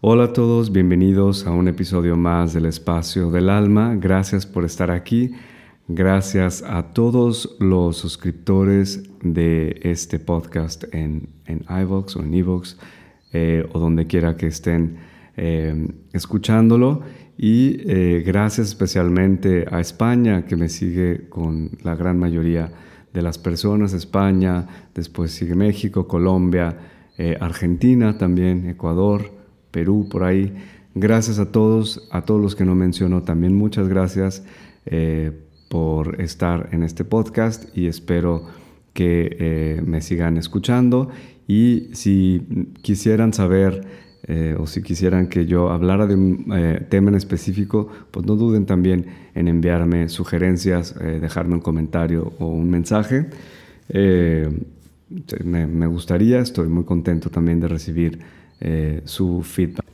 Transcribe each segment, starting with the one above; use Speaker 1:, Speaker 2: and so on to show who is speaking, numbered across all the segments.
Speaker 1: Hola a todos, bienvenidos a un episodio más del Espacio del Alma. Gracias por estar aquí. Gracias a todos los suscriptores de este podcast en, en iVoox o en iVoox eh, o donde quiera que estén eh, escuchándolo. Y eh, gracias especialmente a España que me sigue con la gran mayoría de las personas. España, después sigue México, Colombia, Argentina también, Ecuador. Perú, por ahí. Gracias a todos, a todos los que no menciono también muchas gracias eh, por estar en este podcast y espero que eh, me sigan escuchando y si quisieran saber eh, o si quisieran que yo hablara de un tema en específico, pues no duden también en enviarme sugerencias, dejarme un comentario o un mensaje. Me, me, gustaría, estoy muy contento también de recibir eh, su feedback.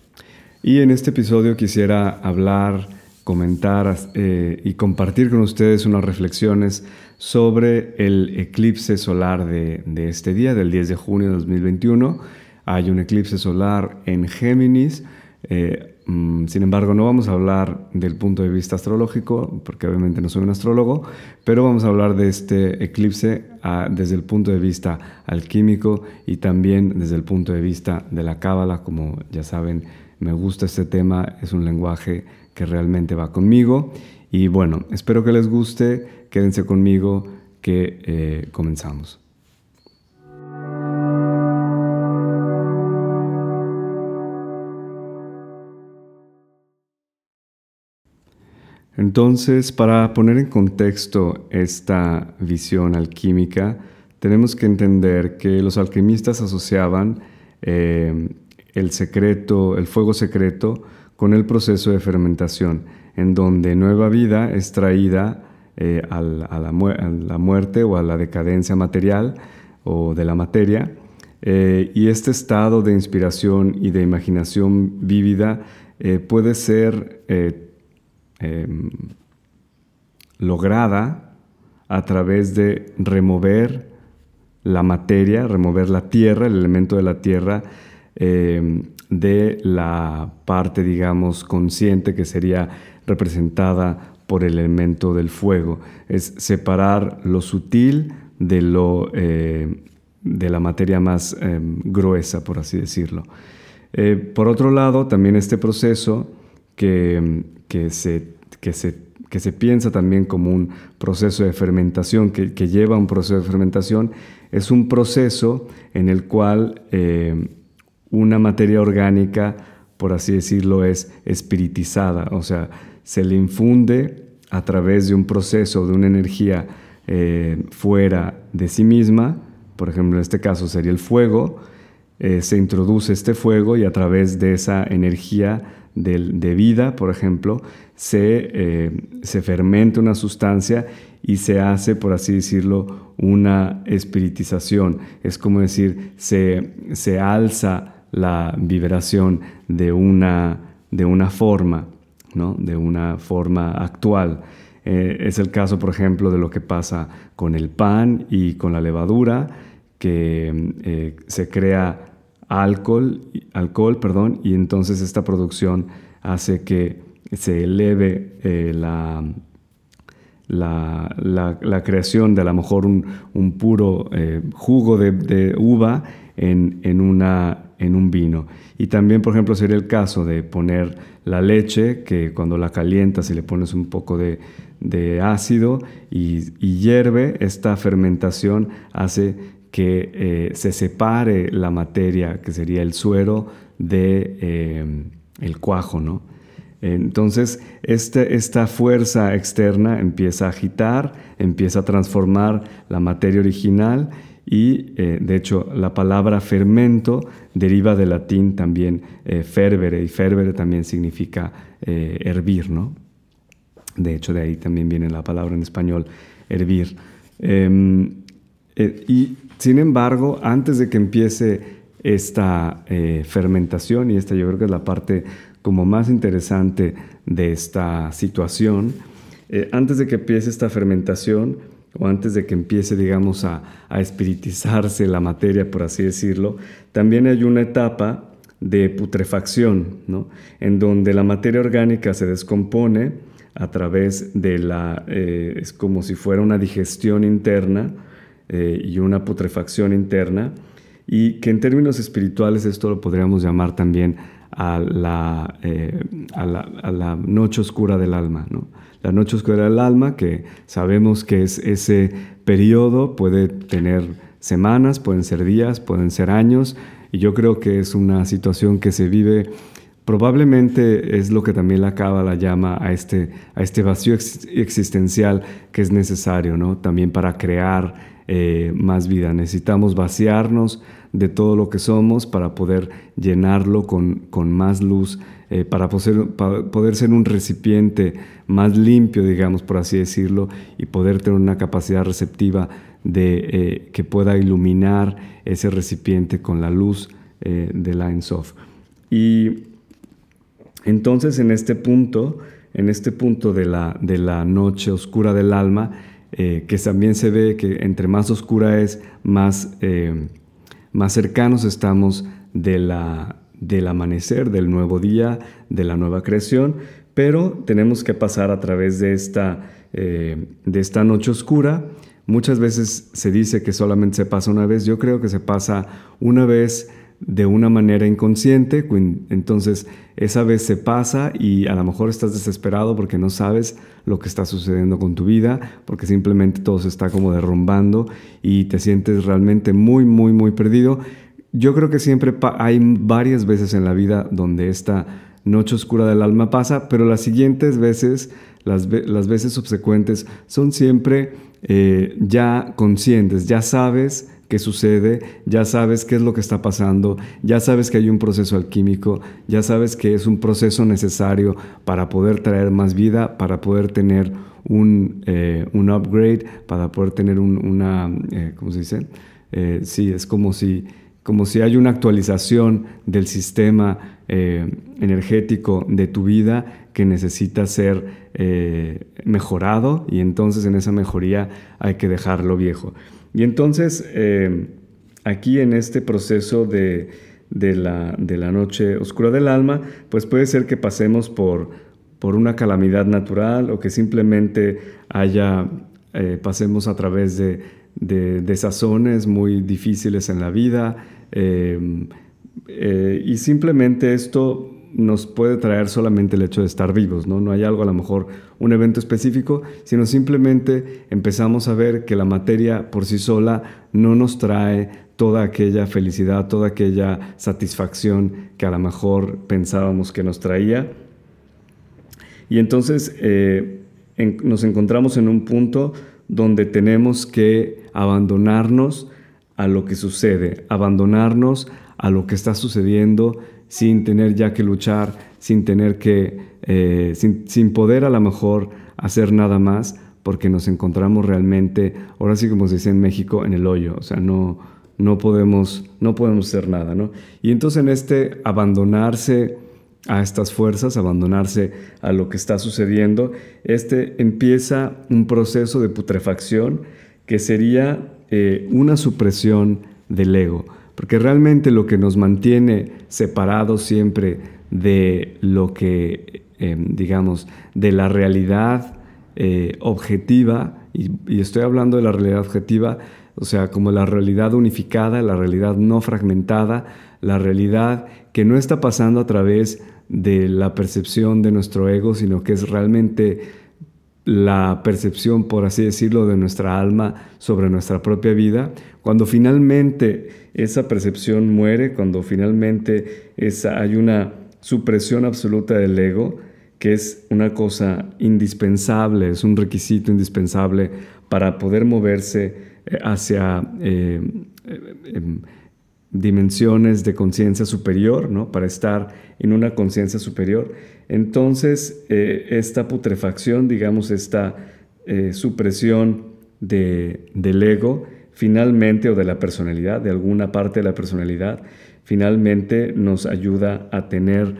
Speaker 1: Y en este episodio quisiera hablar, comentar eh, y compartir con ustedes unas reflexiones sobre el eclipse solar de, este día, del 10 de junio de 2021. Hay un eclipse solar en Géminis. Eh, sin embargo, no vamos a hablar del punto de vista astrológico, porque obviamente no soy un astrólogo, pero vamos a hablar de este eclipse ah, desde el punto de vista alquímico y también desde el punto de vista de la cábala. Como ya saben, me gusta este tema, es un lenguaje que realmente va conmigo. Y bueno, espero que les guste, quédense conmigo, que eh, comenzamos. Entonces, para poner en contexto esta visión alquímica, tenemos que entender que los alquimistas asociaban eh, el secreto, el fuego secreto, con el proceso de fermentación, en donde nueva vida es traída eh, a, la, muerte o a la decadencia material o de la materia. Eh, y este estado de inspiración y de imaginación vívida puede ser Em, lograda a través de remover la materia, remover la tierra, el elemento de la tierra, em, de la parte, digamos, consciente que sería representada por el elemento del fuego. Es separar lo sutil de, lo, em, de la materia más gruesa, por así decirlo. Eh, por otro lado, también este proceso que, que se que se, que se piensa también como un proceso de fermentación, que, lleva a un proceso de fermentación, es un proceso en el cual eh, una materia orgánica, por así decirlo, es espiritizada, o sea, se le infunde a través de un proceso, de una energía eh, fuera de sí misma, por ejemplo, en este caso sería el fuego, eh, se introduce este fuego y a través de esa energía de, vida, por ejemplo, se, eh, se, fermenta una sustancia y se hace, por así decirlo, una espiritización. Es como decir, se, se alza la vibración de una, de una forma, ¿no? de una forma actual. Eh, es el caso, por ejemplo, de lo que pasa con el pan y con la levadura, que eh, se crea alcohol, alcohol perdón, y entonces esta producción hace que se eleve eh, la, la, creación de a lo mejor un, puro eh, jugo de, uva en, una, en un vino. Y también, por ejemplo, sería el caso de poner la leche, que cuando la calientas y le pones un poco de, ácido y, y, hierve, esta fermentación hace que eh, se separe la materia, que sería el suero, de eh, el cuajo, ¿no? Entonces, este, esta fuerza externa empieza a agitar, empieza a transformar la materia original y, eh, de hecho, la palabra fermento deriva del latín también fervere y fervere también significa hervir, ¿no? De hecho, de ahí también viene la palabra en español hervir. Em, y sin embargo, antes de que empiece esta eh, fermentación, y esta yo creo que es la parte como más interesante de esta situación, eh, antes de que empiece esta fermentación, o antes de que empiece, digamos, a, espiritizarse la materia, por así decirlo, también hay una etapa de putrefacción, ¿no? en donde la materia orgánica se descompone a través de la, eh, es como si fuera una digestión interna eh, y una putrefacción interna, y que en términos espirituales esto lo podríamos llamar también a la, eh, a la, a la noche oscura del alma. ¿no? La noche oscura del alma, que sabemos que es ese periodo, puede tener semanas, pueden ser días, pueden ser años, y yo creo que es una situación que se vive, probablemente es lo que también la la llama a este, a este vacío existencial que es necesario, ¿no? También para crear eh, más vida. Necesitamos vaciarnos de todo lo que somos para poder llenarlo con, con más luz, eh, para, poder, ser un recipiente más limpio, digamos, por así decirlo, y poder tener una capacidad receptiva de, eh, que pueda iluminar ese recipiente con la luz de la Ensof. Y entonces en este punto, en este punto de la, de la noche oscura del alma, eh, que también se ve que entre más oscura es, más, más cercanos estamos de la, del amanecer, del nuevo día, de la nueva creación, pero tenemos que pasar a través de esta, de esta noche oscura. Muchas veces se dice que solamente se pasa una vez, yo creo que se pasa una vez de una manera inconsciente, entonces esa vez se pasa y a lo mejor estás desesperado porque no sabes lo que está sucediendo con tu vida, porque simplemente todo se está como derrumbando y te sientes realmente muy, muy, muy perdido. Yo creo que siempre hay varias veces en la vida donde esta noche oscura del alma pasa, pero las siguientes veces, las, las veces subsecuentes, son siempre eh, ya conscientes, ya sabes qué sucede, ya sabes qué es lo que está pasando, ya sabes que hay un proceso alquímico, ya sabes que es un proceso necesario para poder traer más vida, para poder tener un, eh, un upgrade, para poder tener una, eh, ¿cómo se dice? sí, es como si, como si hay una actualización del sistema energético de tu vida que necesita ser eh, mejorado y entonces en esa mejoría hay que dejarlo viejo. Y entonces eh, aquí en este proceso de, la, noche oscura del alma, pues puede ser que pasemos por, por una calamidad natural o que simplemente haya, eh, pasemos a través de, de, de, muy difíciles en la vida. y simplemente esto nos puede traer solamente el hecho de estar vivos, ¿no? No hay algo, a lo mejor, un evento específico, sino simplemente empezamos a ver que la materia por sí sola no nos trae toda aquella felicidad, toda aquella satisfacción que a lo mejor pensábamos que nos traía. Y entonces eh, nos encontramos en un punto donde tenemos que abandonarnos a lo que sucede, abandonarnos a lo que está sucediendo sin tener ya que luchar, sin tener que, eh, sin, poder a lo mejor hacer nada más, porque nos encontramos realmente, ahora sí como se dice en México, en el hoyo, o sea, no, no, podemos, no podemos hacer nada, ¿no? Y entonces en este abandonarse a estas fuerzas, abandonarse a lo que está sucediendo, este empieza un proceso de putrefacción que sería eh, una supresión del ego porque realmente lo que nos mantiene separados siempre de lo que, em, digamos, de la realidad eh, objetiva, y, estoy hablando de la realidad objetiva, o sea, como la realidad unificada, la realidad no fragmentada, la realidad que no está pasando a través de la percepción de nuestro ego, sino que es realmente la percepción, por así decirlo, de nuestra alma sobre nuestra propia vida, cuando finalmente esa percepción muere, cuando finalmente esa, hay una supresión absoluta del ego, que es una cosa indispensable, es un requisito indispensable para poder moverse eh, hacia eh, eh, em, dimensiones de conciencia superior, ¿no? para estar en una conciencia superior. Entonces, esta putrefacción, digamos, esta supresión de, del ego, finalmente, o de la personalidad, de alguna parte de la personalidad, finalmente nos ayuda a tener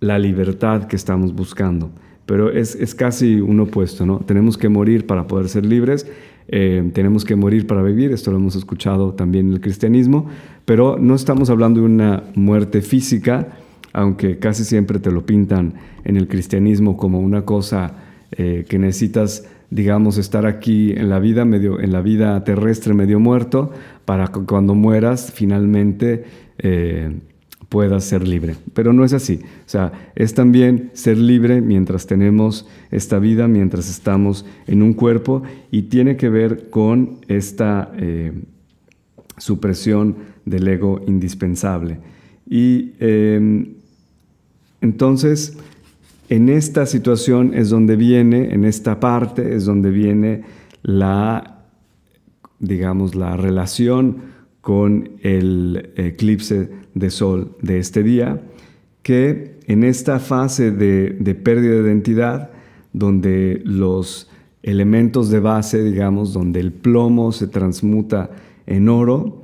Speaker 1: la libertad que estamos buscando. Pero es, es casi un opuesto, ¿no? Tenemos que morir para poder ser libres eh, tenemos que morir para vivir, esto lo hemos escuchado también en el cristianismo, pero no estamos hablando de una muerte física, aunque casi siempre te lo pintan en el cristianismo como una cosa eh, que necesitas, digamos, estar aquí en la vida medio, en la vida terrestre medio muerto, para que cuando mueras finalmente eh, puedas ser libre. Pero no es así. O sea, es también ser libre mientras tenemos esta vida, mientras estamos en un cuerpo, y tiene que ver con esta eh, supresión del ego indispensable. Y em, entonces, en esta situación es donde viene, en esta parte es donde viene la, digamos, la relación con el eclipse de sol de este día, que en esta fase de, pérdida de identidad, donde los elementos de base, digamos, donde el plomo se transmuta en oro,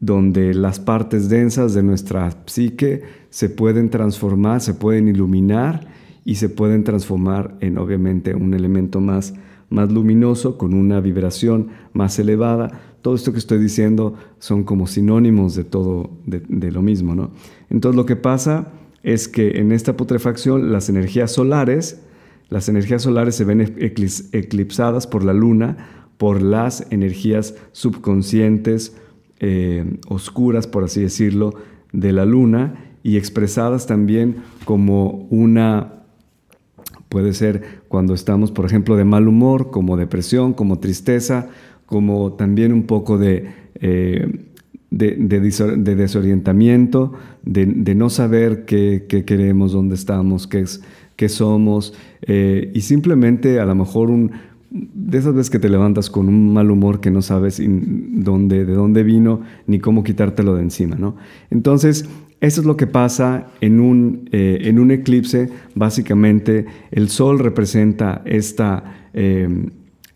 Speaker 1: donde las partes densas de nuestra psique se pueden transformar, se pueden iluminar y se pueden transformar en obviamente un elemento más, más luminoso, con una vibración más elevada. Todo esto que estoy diciendo son como sinónimos de todo, de, lo mismo. ¿no? Entonces lo que pasa es que en esta putrefacción las energías solares, las energías solares se ven eclipsadas por la luna, por las energías subconscientes, eh, oscuras, por así decirlo, de la luna y expresadas también como una Puede ser cuando estamos, por ejemplo, de mal humor, como depresión, como tristeza, como también un poco de, eh, de, desorientamiento, de, no saber qué, queremos, dónde estamos, qué, qué somos, eh, y simplemente a lo mejor un, de esas veces que te levantas con un mal humor que no sabes dónde, de dónde vino ni cómo quitártelo de encima, ¿no? Entonces, eso es lo que pasa en un, eh, en un eclipse. Básicamente, el sol representa esta, eh,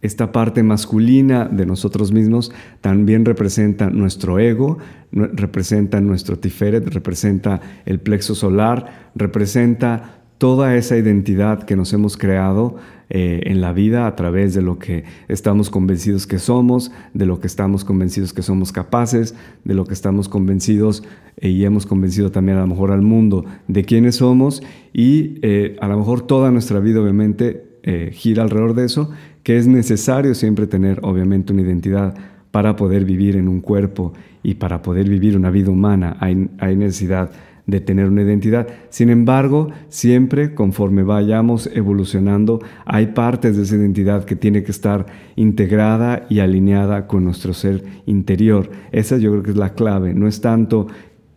Speaker 1: esta parte masculina de nosotros mismos, también representa nuestro ego, representa nuestro tiferet, representa el plexo solar, representa toda esa identidad que nos hemos creado eh, en la vida a través de lo que estamos convencidos que somos, de lo que estamos convencidos que somos capaces, de lo que estamos convencidos eh, y hemos convencido también a lo mejor al mundo de quiénes somos y eh, a lo mejor toda nuestra vida obviamente gira alrededor de eso, que es necesario siempre tener obviamente una identidad para poder vivir en un cuerpo y para poder vivir una vida humana. Hay, hay necesidad de tener una identidad. Sin embargo, siempre conforme vayamos evolucionando, hay partes de esa identidad que tiene que estar integrada y alineada con nuestro ser interior. Esa yo creo que es la clave. No es tanto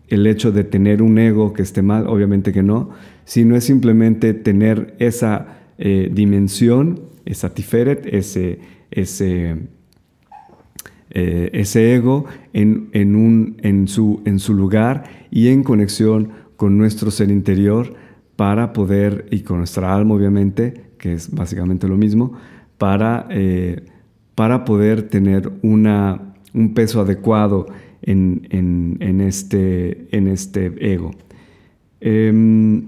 Speaker 1: el hecho de tener un ego que esté mal, obviamente que no, sino es simplemente tener esa eh, dimensión, esa tiferet, ese, ese eh, ese ego en, un, en, su, en su lugar y en conexión con nuestro ser interior para poder, y con nuestra alma obviamente, que es básicamente lo mismo, para, eh, para poder tener una, un peso adecuado en, en, este, en este ego. Em,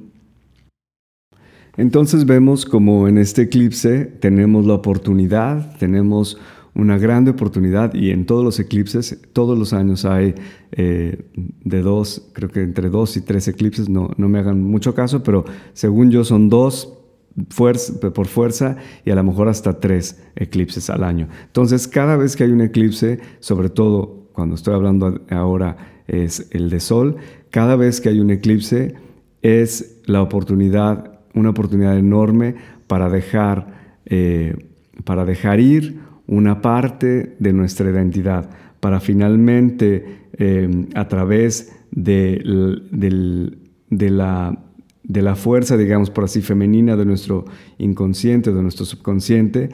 Speaker 1: entonces vemos como en este eclipse tenemos la oportunidad, tenemos una grande oportunidad y en todos los eclipses, todos los años hay eh, de dos, creo que entre dos y tres eclipses, no, no me hagan mucho caso, pero según yo son dos por fuerza y a lo mejor hasta tres eclipses al año. Entonces, cada vez que hay un eclipse, sobre todo cuando estoy hablando ahora es el de sol, cada vez que hay un eclipse es la oportunidad, una oportunidad enorme para dejar, eh, para dejar ir una parte de nuestra identidad para finalmente em, a través de, la, de la fuerza, digamos por así, femenina de nuestro inconsciente, de nuestro subconsciente,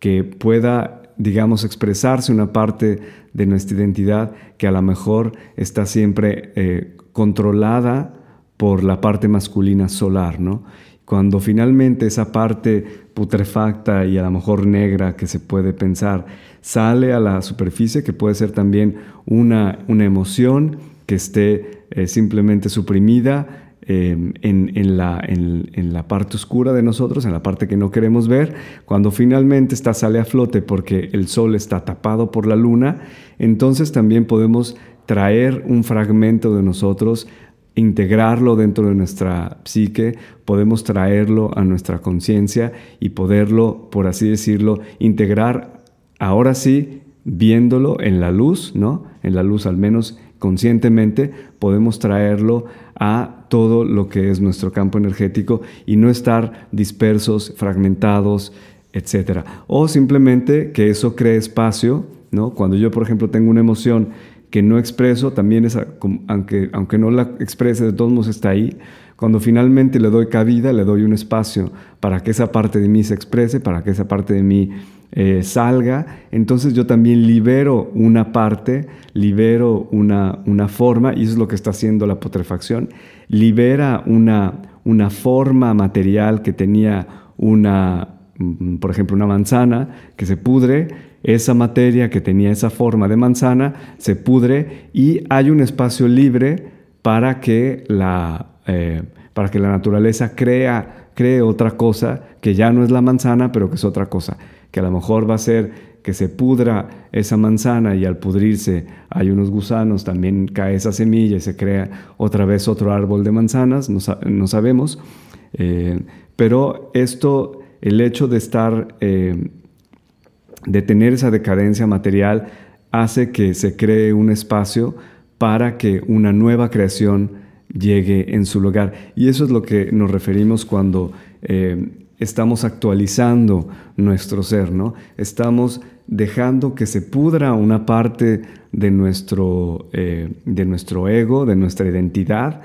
Speaker 1: que pueda, digamos, expresarse una parte de nuestra identidad que a lo mejor está siempre eh, controlada por la parte masculina solar, ¿no? Cuando finalmente esa parte putrefacta y a lo mejor negra que se puede pensar sale a la superficie, que puede ser también una, una emoción que esté eh, simplemente suprimida, em, en, la, en, la, parte oscura de nosotros, en la parte que no queremos ver. Cuando finalmente esta sale a flote porque el sol está tapado por la luna, entonces también podemos traer un fragmento de nosotros integrarlo dentro de nuestra psique, podemos traerlo a nuestra conciencia y poderlo, por así decirlo, integrar ahora sí, viéndolo en la luz, ¿no? En la luz al menos conscientemente, podemos traerlo a todo lo que es nuestro campo energético y no estar dispersos, fragmentados, etc. O simplemente que eso cree espacio, ¿no? Cuando yo, por ejemplo, tengo una emoción que no expreso, también es, aunque, aunque no la exprese, de todos modos está ahí. Cuando finalmente le doy cabida, le doy un espacio para que esa parte de mí se exprese, para que esa parte de mí eh, salga, entonces yo también libero una parte, libero una, una forma, y eso es lo que está haciendo la putrefacción, libera una, una forma material que tenía una, mm, por ejemplo, una manzana que se pudre, esa materia que tenía esa forma de manzana se pudre y hay un espacio libre para que la, eh, para que la naturaleza crea, cree otra cosa que ya no es la manzana, pero que es otra cosa, que a lo mejor va a ser que se pudra esa manzana y al pudrirse hay unos gusanos, también cae esa semilla y se crea otra vez otro árbol de manzanas, no, sabemos. Eh, pero esto, el hecho de estar eh, de tener esa decadencia material hace que se cree un espacio para que una nueva creación llegue en su lugar. Y eso es lo que nos referimos cuando eh, estamos actualizando nuestro ser, ¿no? Estamos dejando que se pudra una parte de nuestro, eh, de nuestro ego, de nuestra identidad,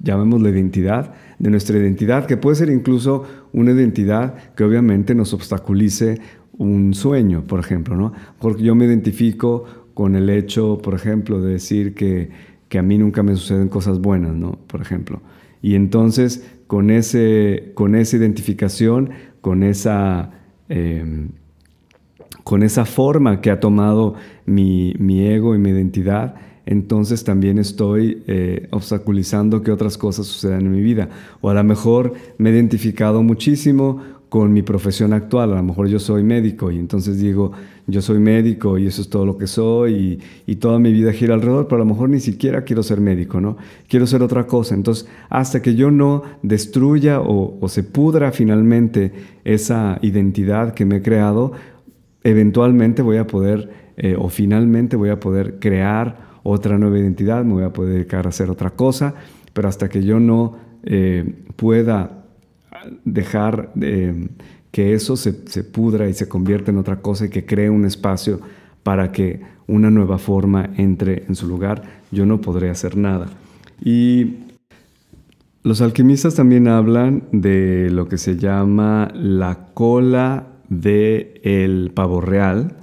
Speaker 1: llamémosla identidad, de nuestra identidad, que puede ser incluso una identidad que obviamente nos obstaculice un sueño, por ejemplo, ¿no? Porque yo me identifico con el hecho, por ejemplo, de decir que, que a mí nunca me suceden cosas buenas, ¿no? Por ejemplo. Y entonces, con, ese, con esa identificación, con esa, em, con esa forma que ha tomado mi, mi, ego y mi identidad, entonces también estoy eh, obstaculizando que otras cosas sucedan en mi vida. O a lo mejor me he identificado muchísimo con mi profesión actual. A lo mejor yo soy médico y entonces digo, yo soy médico y eso es todo lo que soy y, toda mi vida gira alrededor, pero a lo mejor ni siquiera quiero ser médico, ¿no? Quiero ser otra cosa. Entonces, hasta que yo no destruya o, se pudra finalmente esa identidad que me he creado, eventualmente voy a poder eh, o finalmente voy a poder crear otra nueva identidad, me voy a poder dedicar a hacer otra cosa, pero hasta que yo no eh, pueda dejar que eso se, pudra y se convierta en otra cosa y que cree un espacio para que una nueva forma entre en su lugar, yo no podré hacer nada. Y los alquimistas también hablan de lo que se llama la cola del el pavo real.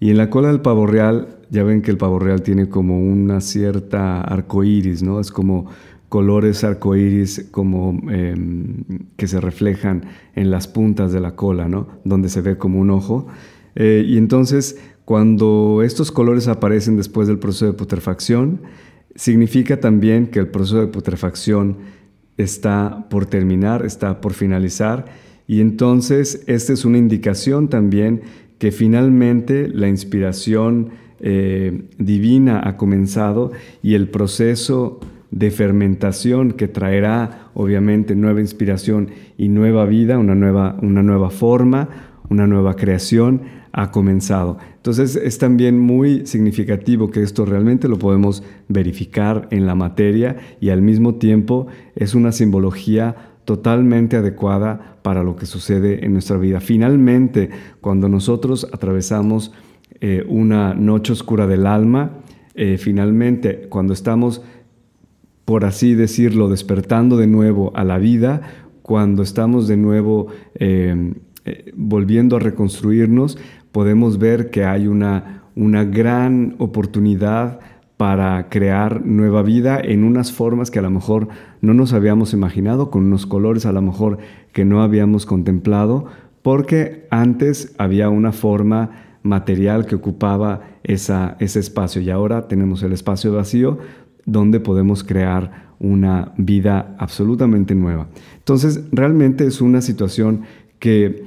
Speaker 1: Y en la cola del pavo real, ya ven que el pavo real tiene como una cierta arcoíris, ¿no? Es como colores arcoíris como em, que se reflejan en las puntas de la cola, ¿no? donde se ve como un ojo. Eh, y entonces, cuando estos colores aparecen después del proceso de putrefacción, significa también que el proceso de putrefacción está por terminar, está por finalizar. Y entonces, esta es una indicación también que finalmente la inspiración eh, divina ha comenzado y el proceso de fermentación que traerá obviamente nueva inspiración y nueva vida, una nueva, una nueva forma, una nueva creación ha comenzado. Entonces es también muy significativo que esto realmente lo podemos verificar en la materia y al mismo tiempo es una simbología totalmente adecuada para lo que sucede en nuestra vida. Finalmente, cuando nosotros atravesamos eh, una noche oscura del alma, eh, finalmente cuando estamos por así decirlo, despertando de nuevo a la vida, cuando estamos de nuevo eh, eh, volviendo a reconstruirnos, podemos ver que hay una, una gran oportunidad para crear nueva vida en unas formas que a lo mejor no nos habíamos imaginado, con unos colores a lo mejor que no habíamos contemplado, porque antes había una forma material que ocupaba esa, ese espacio y ahora tenemos el espacio vacío donde podemos crear una vida absolutamente nueva. Entonces, realmente es una situación que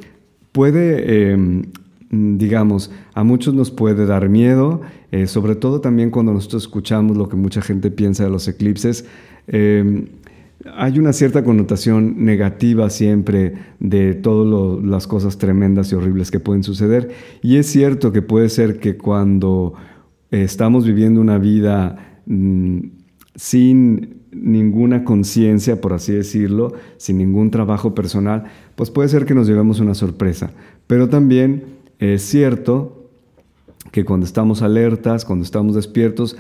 Speaker 1: puede, em, digamos, a muchos nos puede dar miedo, eh, sobre todo también cuando nosotros escuchamos lo que mucha gente piensa de los eclipses. Em, hay una cierta connotación negativa siempre de todas las cosas tremendas y horribles que pueden suceder. Y es cierto que puede ser que cuando estamos viviendo una vida mm, sin ninguna conciencia, por así decirlo, sin ningún trabajo personal, pues puede ser que nos llevemos una sorpresa. Pero también es cierto que cuando estamos alertas, cuando estamos despiertos,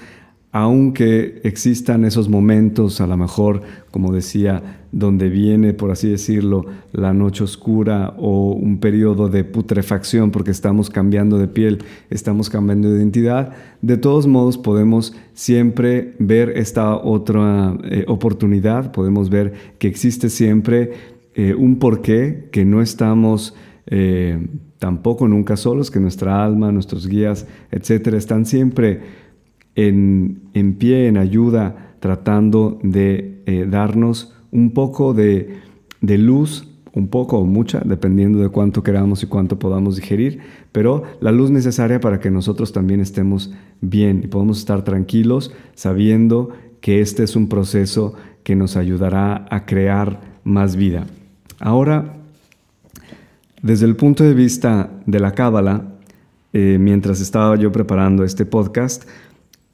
Speaker 1: aunque existan esos momentos, a lo mejor, como decía, donde viene, por así decirlo, la noche oscura o un periodo de putrefacción porque estamos cambiando de piel, estamos cambiando de identidad, de todos modos podemos siempre ver esta otra eh, oportunidad, podemos ver que existe siempre eh, un porqué, que no estamos... Eh, tampoco nunca solos, que nuestra alma, nuestros guías, etcétera, están siempre en, pie, en ayuda, tratando de eh, darnos un poco de, luz, un poco o mucha, dependiendo de cuánto queramos y cuánto podamos digerir, pero la luz necesaria para que nosotros también estemos bien y podamos estar tranquilos sabiendo que este es un proceso que nos ayudará a crear más vida. Ahora, desde el punto de vista de la Cábala, eh, mientras estaba yo preparando este podcast,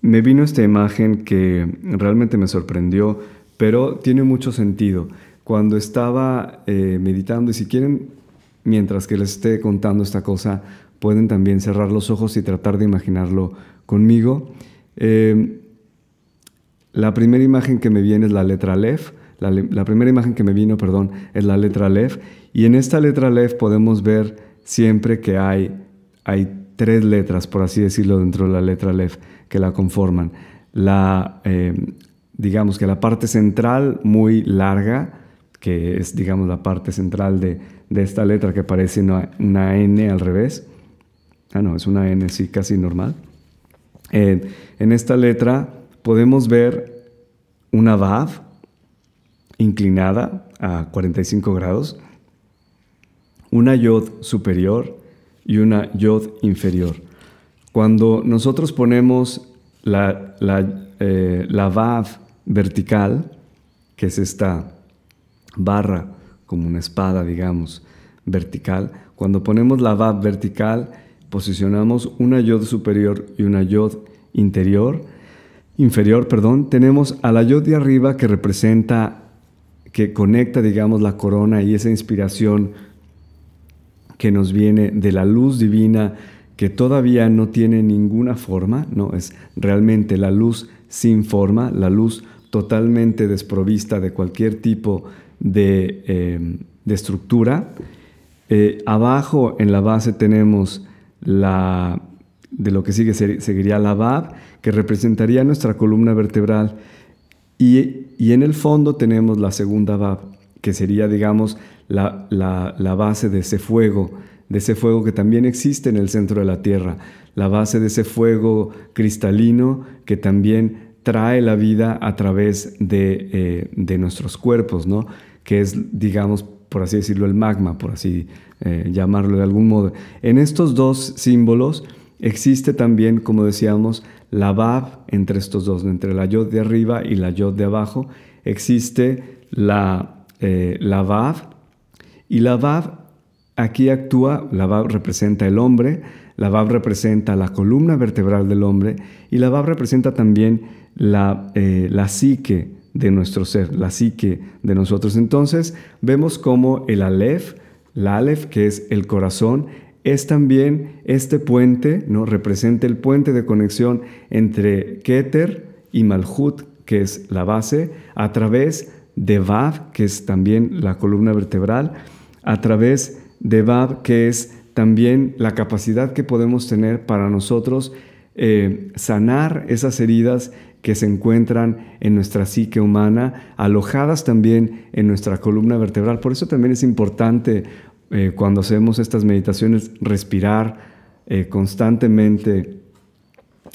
Speaker 1: me vino esta imagen que realmente me sorprendió, pero tiene mucho sentido. Cuando estaba eh, meditando, y si quieren, mientras que les esté contando esta cosa, pueden también cerrar los ojos y tratar de imaginarlo conmigo. Eh, la primera imagen que me viene es la letra Lef. La, primera imagen que me vino, perdón, es la letra Lef. Y en esta letra Lef podemos ver siempre que hay, hay tres letras, por así decirlo, dentro de la letra Lef que la conforman. La, eh, digamos que la parte central muy larga, que es digamos la parte central de, esta letra que parece una, N al revés. Ah, no, es una N, sí, casi normal. Eh, en esta letra podemos ver una Vav inclinada a 45 grados, una Yod superior y una Yod inferior. Cuando nosotros ponemos la, la, eh, Vav vertical, que es esta barra, como una espada, digamos, vertical, cuando ponemos la Vav vertical, posicionamos una Yod superior y una Yod interior, inferior, perdón, tenemos a la Yod de arriba que representa, que conecta, digamos, la corona y esa inspiración que nos viene de la luz divina que todavía no tiene ninguna forma, no es realmente la luz sin forma, la luz totalmente desprovista de cualquier tipo de, em, estructura. Eh, abajo en la base tenemos la, de lo que sigue seguiría la Bab, que representaría nuestra columna vertebral. Y, en el fondo tenemos la segunda Bab, que sería, digamos, la, la base de ese fuego de ese fuego que también existe en el centro de la Tierra, la base de ese fuego cristalino que también trae la vida a través de, eh, nuestros cuerpos, ¿no? que es, digamos, por así decirlo, el magma, por así eh, llamarlo de algún modo. En estos dos símbolos existe también, como decíamos, la Bab entre estos dos, entre la Yod de arriba y la Yod de abajo, existe la, eh, la Bab, y la Bab Aquí actúa, la Bab representa el hombre, la Bab representa la columna vertebral del hombre y la Bab representa también la, eh, la psique de nuestro ser, la psique de nosotros. Entonces vemos como el Aleph, la Aleph que es el corazón, es también este puente, ¿no? representa el puente de conexión entre Keter y Malhut, que es la base, a través de Vav, que es también la columna vertebral, a través de Bab, que es también la capacidad que podemos tener para nosotros eh, sanar esas heridas que se encuentran en nuestra psique humana, alojadas también en nuestra columna vertebral. Por eso también es importante eh, cuando hacemos estas meditaciones respirar eh, constantemente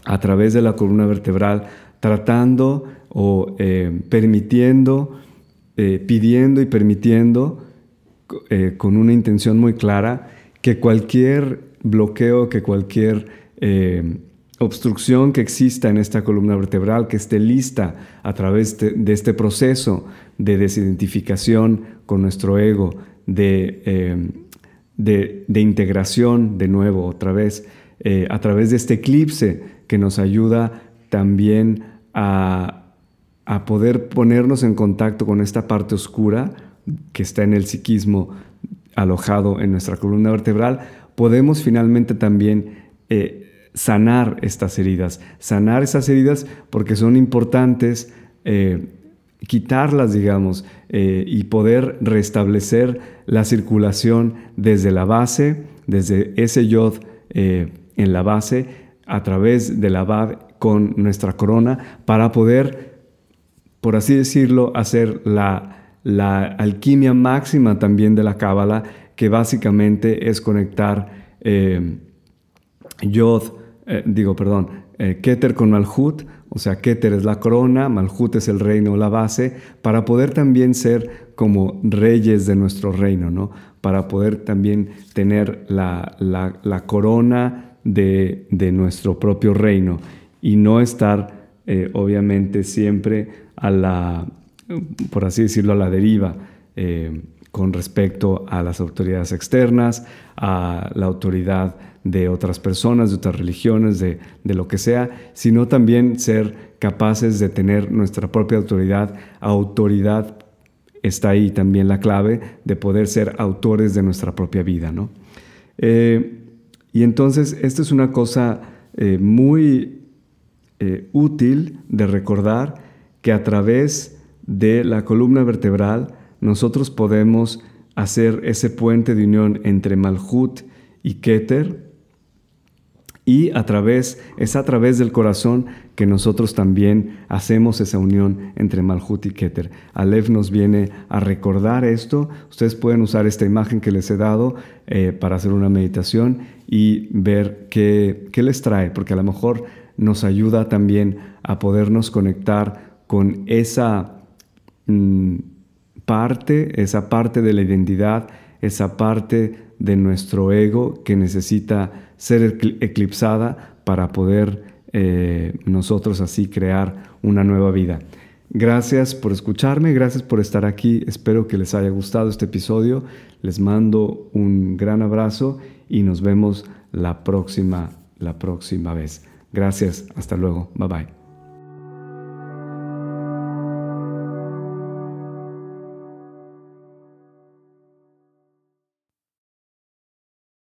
Speaker 1: a través de la columna vertebral, tratando o permitiendo, pidiendo y permitiendo eh, con una intención muy clara que cualquier bloqueo, que cualquier obstrucción que exista en esta columna vertebral, que esté lista a través de, este proceso de desidentificación con nuestro ego, de, de integración de nuevo otra vez, a través de este eclipse que nos ayuda también a, poder ponernos en contacto con esta parte oscura que está en el psiquismo alojado en nuestra columna vertebral, podemos finalmente también eh, sanar estas heridas. Sanar esas heridas porque son importantes, eh, quitarlas, digamos, eh, y poder restablecer la circulación desde la base, desde ese yod en la base, a través de la bab con nuestra corona para poder, por así decirlo, hacer la, alquimia máxima también de la cábala, que básicamente es conectar eh, Yod, eh, digo, perdón, eh, Keter con Malhut, o sea, Keter es la corona, Malhut es el reino, la base, para poder también ser como reyes de nuestro reino, ¿no? Para poder también tener la, la corona de, de, nuestro propio reino y no estar eh, obviamente siempre a la, por así decirlo, a la deriva eh, con respecto a las autoridades externas, a la autoridad de otras personas, de otras religiones, de, lo que sea, sino también ser capaces de tener nuestra propia autoridad. Autoridad está ahí también la clave de poder ser autores de nuestra propia vida. ¿no? Eh, y entonces, esto es una cosa muy eh, útil de recordar que a través de la columna vertebral nosotros podemos hacer ese puente de unión entre Malhut y Keter y a través, es a través del corazón que nosotros también hacemos esa unión entre Malhut y Keter. Aleph nos viene a recordar esto. Ustedes pueden usar esta imagen que les he dado eh, para hacer una meditación y ver qué, qué les trae, porque a lo mejor nos ayuda también a podernos conectar con esa parte, esa parte de la identidad, esa parte de nuestro ego que necesita ser eclipsada para poder eh, nosotros así crear una nueva vida. Gracias por escucharme, gracias por estar aquí, espero que les haya gustado este episodio, les mando un gran abrazo y nos vemos la próxima, la próxima vez. Gracias, hasta luego, bye bye.